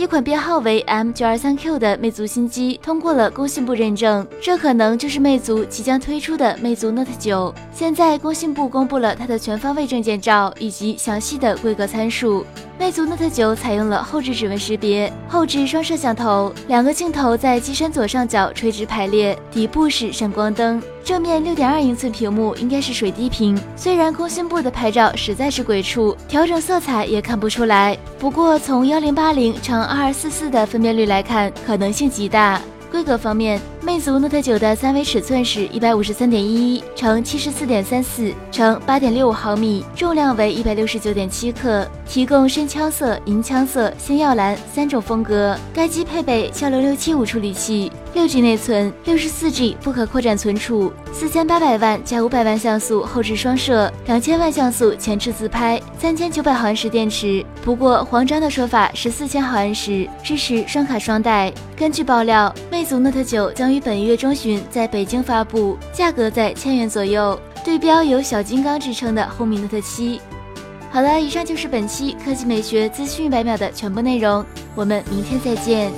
一款编号为 M 九二三 Q 的魅族新机通过了工信部认证，这可能就是魅族即将推出的魅族 Note 九。现在工信部公布了它的全方位证件照以及详细的规格参数。魅族 Note 九采用了后置指纹识别，后置双摄像头，两个镜头在机身左上角垂直排列，底部是闪光灯。正面六点二英寸屏幕应该是水滴屏，虽然工信部的拍照实在是鬼畜，调整色彩也看不出来。不过从幺零八零乘二二四四的分辨率来看，可能性极大。规格方面，魅族 Note 9的三维尺寸是一百五十三点一一乘七十四点三四乘八点六五毫米，重量为一百六十九点七克，提供深枪色、银枪色、星耀蓝三种风格。该机配备骁龙六七五处理器。六 G 内存，六十四 G 不可扩展存储，四千八百万加五百万像素后置双摄，两千万像素前置自拍，三千九百毫安时电池。不过黄章的说法是四千毫安时，支持双卡双待。根据爆料，魅族 Note 9将于本月中旬在北京发布，价格在千元左右，对标有小金刚之称的红米 Note 七。好了，以上就是本期科技美学资讯一百秒的全部内容，我们明天再见。